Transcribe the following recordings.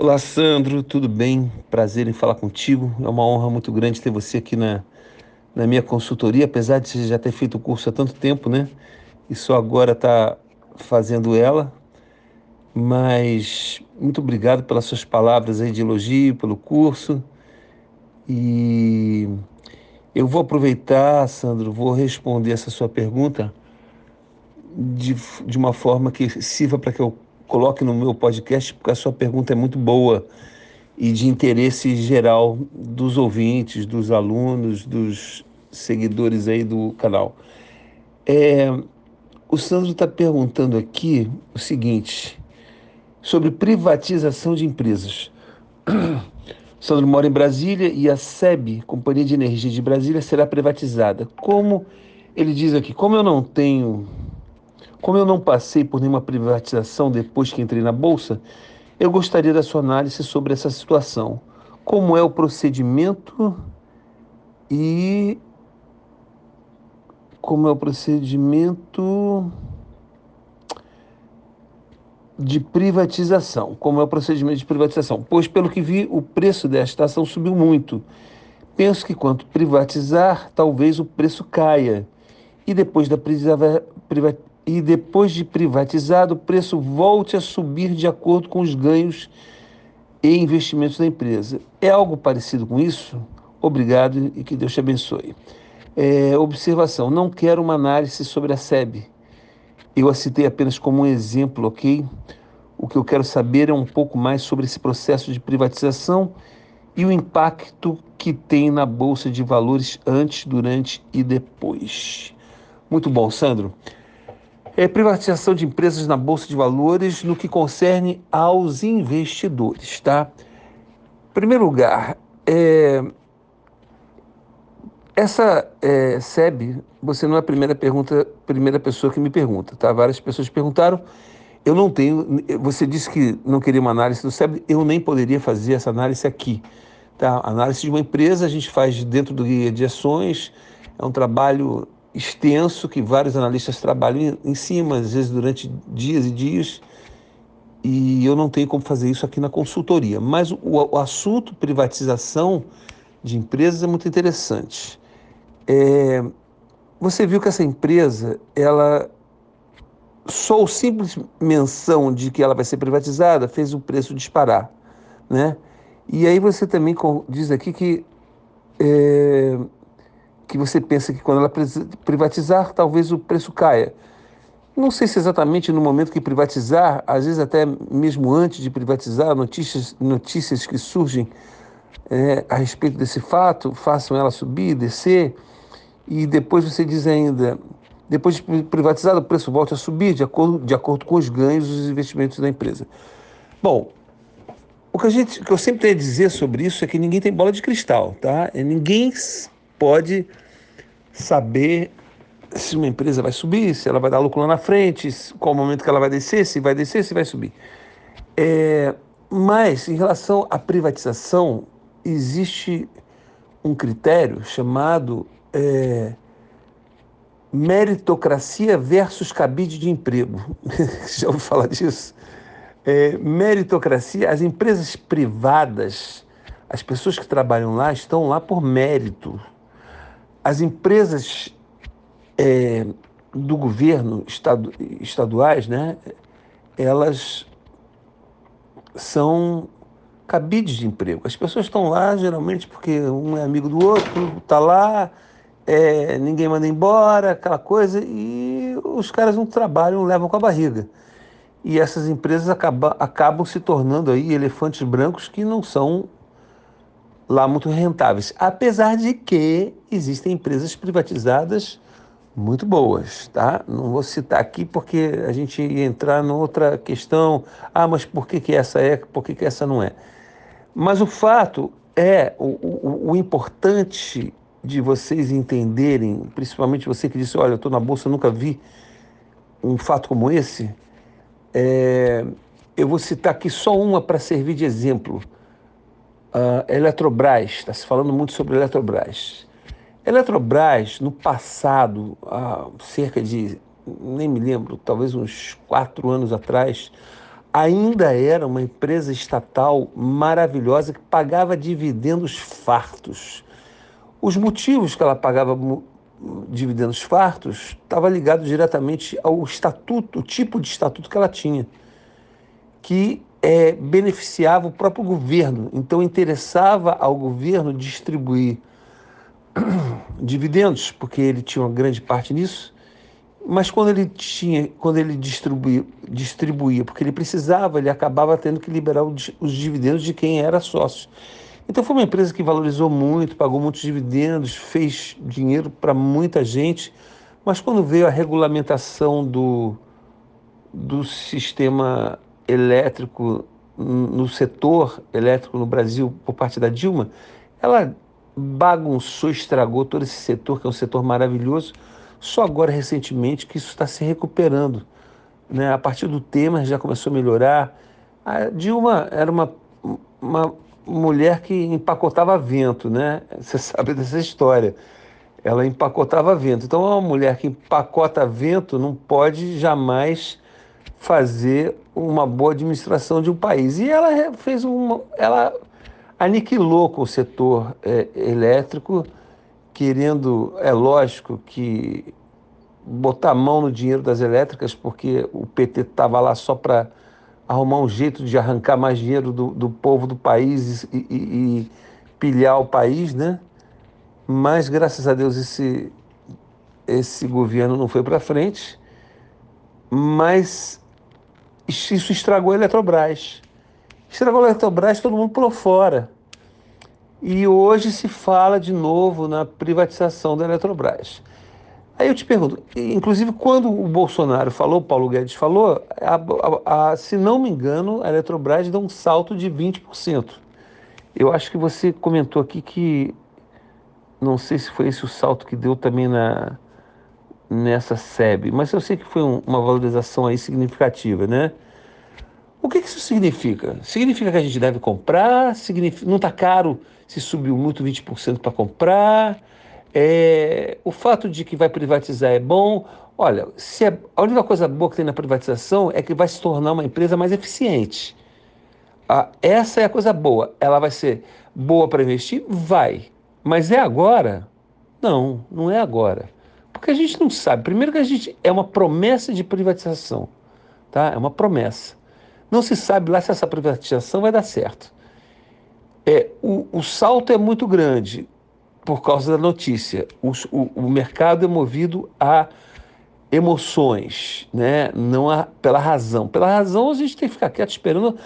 Olá, Sandro, tudo bem? Prazer em falar contigo. É uma honra muito grande ter você aqui na, na minha consultoria, apesar de você já ter feito o curso há tanto tempo, né? E só agora está fazendo ela. Mas muito obrigado pelas suas palavras aí de elogio, pelo curso. E eu vou aproveitar, Sandro, vou responder essa sua pergunta de, de uma forma que sirva para que eu coloque no meu podcast, porque a sua pergunta é muito boa e de interesse geral dos ouvintes, dos alunos, dos seguidores aí do canal. É, o Sandro está perguntando aqui o seguinte, sobre privatização de empresas. Sandro mora em Brasília e a SEB, Companhia de Energia de Brasília, será privatizada. Como ele diz aqui, como eu não tenho como eu não passei por nenhuma privatização depois que entrei na Bolsa, eu gostaria da sua análise sobre essa situação. Como é o procedimento e. Como é o procedimento de privatização? Como é o procedimento de privatização? Pois, pelo que vi, o preço desta ação subiu muito. Penso que quanto privatizar, talvez o preço caia. E depois da privatização e depois de privatizado, o preço volte a subir de acordo com os ganhos e investimentos da empresa. É algo parecido com isso? Obrigado e que Deus te abençoe. É, observação: não quero uma análise sobre a SEB. Eu a citei apenas como um exemplo, ok? O que eu quero saber é um pouco mais sobre esse processo de privatização e o impacto que tem na Bolsa de Valores antes, durante e depois. Muito bom, Sandro é, privatização de empresas na Bolsa de Valores no que concerne aos investidores, tá? Em primeiro lugar, é, essa é, SEB, você não é a primeira pergunta, primeira pessoa que me pergunta, tá? Várias pessoas perguntaram. Eu não tenho. Você disse que não queria uma análise do SEB, eu nem poderia fazer essa análise aqui. Tá? análise de uma empresa a gente faz dentro do guia de ações, é um trabalho extenso que vários analistas trabalham em cima, às vezes durante dias e dias, e eu não tenho como fazer isso aqui na consultoria. Mas o, o assunto privatização de empresas é muito interessante. É, você viu que essa empresa, ela só o simples menção de que ela vai ser privatizada fez o preço disparar, né? E aí você também diz aqui que é, que você pensa que quando ela privatizar, talvez o preço caia. Não sei se exatamente no momento que privatizar, às vezes até mesmo antes de privatizar, notícias, notícias que surgem é, a respeito desse fato façam ela subir, descer, e depois você diz ainda, depois de privatizado, o preço volta a subir de acordo, de acordo com os ganhos dos investimentos da empresa. Bom, o que, a gente, o que eu sempre tenho a dizer sobre isso é que ninguém tem bola de cristal, tá? Ninguém pode saber se uma empresa vai subir, se ela vai dar lucro lá na frente, qual o momento que ela vai descer, se vai descer, se vai subir. É, mas, em relação à privatização, existe um critério chamado é, meritocracia versus cabide de emprego. Já ouviu falar disso? É, meritocracia, as empresas privadas, as pessoas que trabalham lá estão lá por mérito as empresas é, do governo estadu, estaduais, né, elas são cabides de emprego. As pessoas estão lá geralmente porque um é amigo do outro, está lá, é, ninguém manda embora, aquela coisa, e os caras não trabalham, levam com a barriga. E essas empresas acabam, acabam se tornando aí elefantes brancos que não são lá muito rentáveis, apesar de que existem empresas privatizadas muito boas, tá? Não vou citar aqui porque a gente ia entrar noutra questão, ah, mas por que, que essa é, por que, que essa não é? Mas o fato é, o, o, o importante de vocês entenderem, principalmente você que disse, olha, eu estou na Bolsa, nunca vi um fato como esse, é, eu vou citar aqui só uma para servir de exemplo uh, Eletrobras, está se falando muito sobre Eletrobras. Eletrobras, no passado, há cerca de, nem me lembro, talvez uns quatro anos atrás, ainda era uma empresa estatal maravilhosa que pagava dividendos fartos. Os motivos que ela pagava dividendos fartos estava ligado diretamente ao estatuto, o tipo de estatuto que ela tinha, que é, beneficiava o próprio governo. Então interessava ao governo distribuir dividendos, porque ele tinha uma grande parte nisso. Mas quando ele tinha, quando ele distribuía, distribuía, porque ele precisava, ele acabava tendo que liberar os dividendos de quem era sócio. Então foi uma empresa que valorizou muito, pagou muitos dividendos, fez dinheiro para muita gente, mas quando veio a regulamentação do, do sistema elétrico no setor elétrico no Brasil por parte da Dilma, ela bagunçou, estragou todo esse setor, que é um setor maravilhoso. Só agora, recentemente, que isso está se recuperando. Né? A partir do tema já começou a melhorar. A Dilma era uma, uma mulher que empacotava vento, né? Você sabe dessa história. Ela empacotava vento. Então, uma mulher que empacota vento não pode jamais fazer uma boa administração de um país. E ela fez uma, ela aniquilou com o setor é, elétrico, querendo, é lógico que botar a mão no dinheiro das elétricas, porque o PT estava lá só para arrumar um jeito de arrancar mais dinheiro do, do povo do país e, e, e, pilhar o país, né? Mas graças a Deus esse, esse governo não foi para frente, mas isso estragou a Eletrobras. Estragou a Eletrobras, todo mundo pulou fora. E hoje se fala de novo na privatização da Eletrobras. Aí eu te pergunto, inclusive quando o Bolsonaro falou, Paulo Guedes falou, a, a, a, se não me engano, a Eletrobras deu um salto de 20%. Eu acho que você comentou aqui que, não sei se foi esse o salto que deu também na, nessa SEB, mas eu sei que foi um, uma valorização aí significativa, né? O que, que isso significa? Significa que a gente deve comprar? Significa, não está caro se subiu muito 20% para comprar? É, o fato de que vai privatizar é bom. Olha, se é, a única coisa boa que tem na privatização é que vai se tornar uma empresa mais eficiente. Ah, essa é a coisa boa. Ela vai ser boa para investir? Vai. Mas é agora? Não, não é agora. Porque a gente não sabe. Primeiro que a gente é uma promessa de privatização, tá? É uma promessa. Não se sabe lá se essa privatização vai dar certo. É, o, o salto é muito grande por causa da notícia. O, o, o mercado é movido a emoções, né? não a, pela razão. Pela razão, a gente tem que ficar quieto esperando,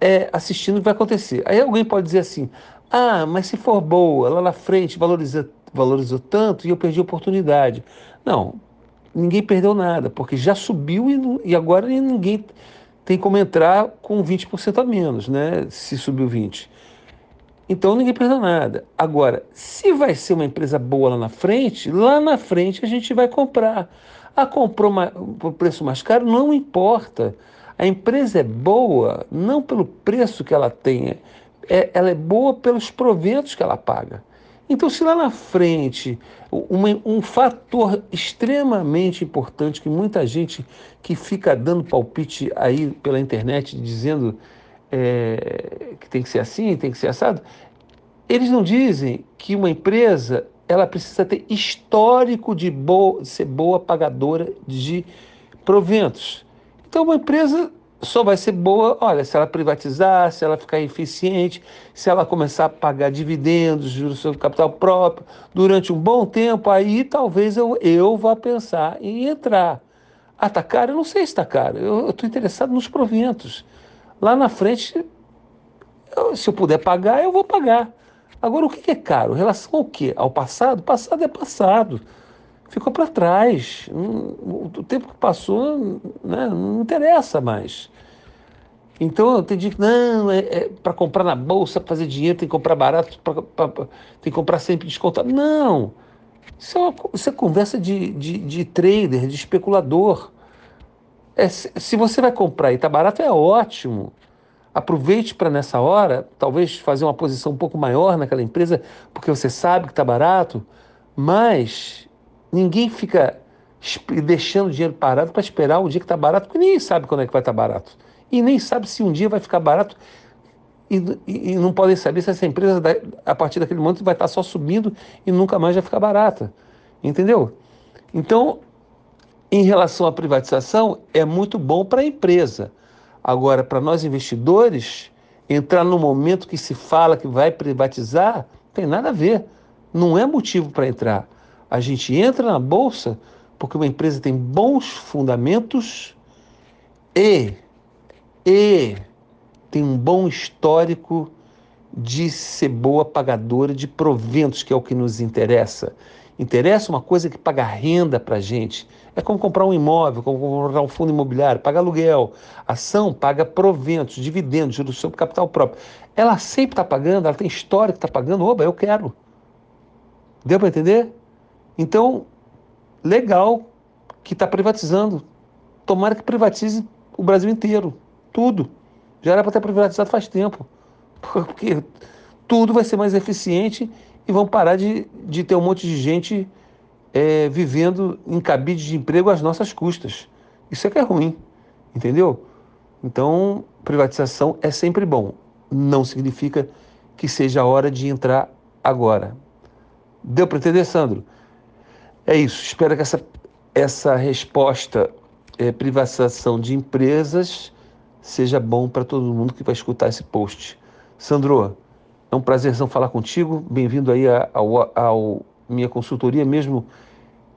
é, assistindo o que vai acontecer. Aí alguém pode dizer assim: ah, mas se for boa, lá na frente valoriza, valorizou tanto e eu perdi a oportunidade. Não, ninguém perdeu nada, porque já subiu e, e agora ninguém tem como entrar com 20% a menos, né? Se subiu 20%. Então ninguém perdeu nada. Agora, se vai ser uma empresa boa lá na frente, lá na frente a gente vai comprar. Ah, comprou por preço mais caro? Não importa. A empresa é boa não pelo preço que ela tem, é, ela é boa pelos proventos que ela paga. Então, se lá na frente, um, um fator extremamente importante que muita gente que fica dando palpite aí pela internet dizendo é, que tem que ser assim, tem que ser assado. Eles não dizem que uma empresa ela precisa ter histórico de, boa, ser boa pagadora de proventos. Então, uma empresa só vai ser boa, olha, se ela privatizar, se ela ficar eficiente, se ela começar a pagar dividendos, juros sobre capital próprio, durante um bom tempo, aí talvez eu, eu vá pensar em entrar. Ah, está caro? Eu não sei se está caro. Eu estou interessado nos proventos. Lá na frente, eu, se eu puder pagar, eu vou pagar. Agora, o que é caro? Relação ao quê? Ao passado? Passado é passado. Ficou para trás. O tempo que passou né, não interessa mais. Então, eu entendi que não, é, é para comprar na bolsa, fazer dinheiro, tem que comprar barato, pra, pra, pra, tem que comprar sempre descontado. Não! Isso é, uma, isso é conversa de, de, de trader, de especulador. É, se você vai comprar e está barato, é ótimo. Aproveite para nessa hora, talvez fazer uma posição um pouco maior naquela empresa, porque você sabe que está barato, mas ninguém fica deixando o dinheiro parado para esperar o dia que está barato, porque ninguém sabe quando é que vai estar tá barato. e nem sabe se um dia vai ficar barato e, e, e não podem saber se essa empresa, a partir daquele momento, vai estar só subindo e nunca mais vai ficar barata. Entendeu? Então, em relação à privatização, é muito bom para a empresa. Agora, para nós investidores, entrar no momento que se fala que vai privatizar, tem nada a ver. Não é motivo para entrar. A gente entra na bolsa porque uma empresa tem bons fundamentos e, e tem um bom histórico de ser boa pagadora de proventos, que é o que nos interessa. Interessa uma coisa que paga renda para a gente. É como comprar um imóvel, como comprar um fundo imobiliário, paga aluguel. ação paga proventos, dividendos, juros sobre capital próprio. Ela sempre está pagando, ela tem história que está pagando. Oba, eu quero. Deu para entender? Então, legal que está privatizando. Tomara que privatize o Brasil inteiro. Tudo. Já era para ter privatizado faz tempo. Porque tudo vai ser mais eficiente e vão parar de, de ter um monte de gente é, vivendo em cabide de emprego às nossas custas. Isso é que é ruim, entendeu? Então, privatização é sempre bom. Não significa que seja a hora de entrar agora. Deu para entender, Sandro? É isso. Espero que essa, essa resposta, é, privatização de empresas, seja bom para todo mundo que vai escutar esse post. Sandro, é um prazerzão falar contigo. Bem-vindo aí ao, minha consultoria, mesmo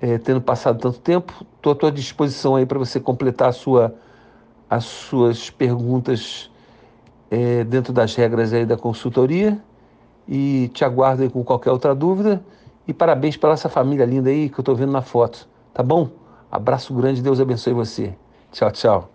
é, tendo passado tanto tempo. Estou à tua disposição aí para você completar a sua, as suas perguntas é, dentro das regras aí da consultoria. E te aguardo aí com qualquer outra dúvida. E parabéns pela essa família linda aí que eu estou vendo na foto. Tá bom? Abraço grande, Deus abençoe você. Tchau, tchau.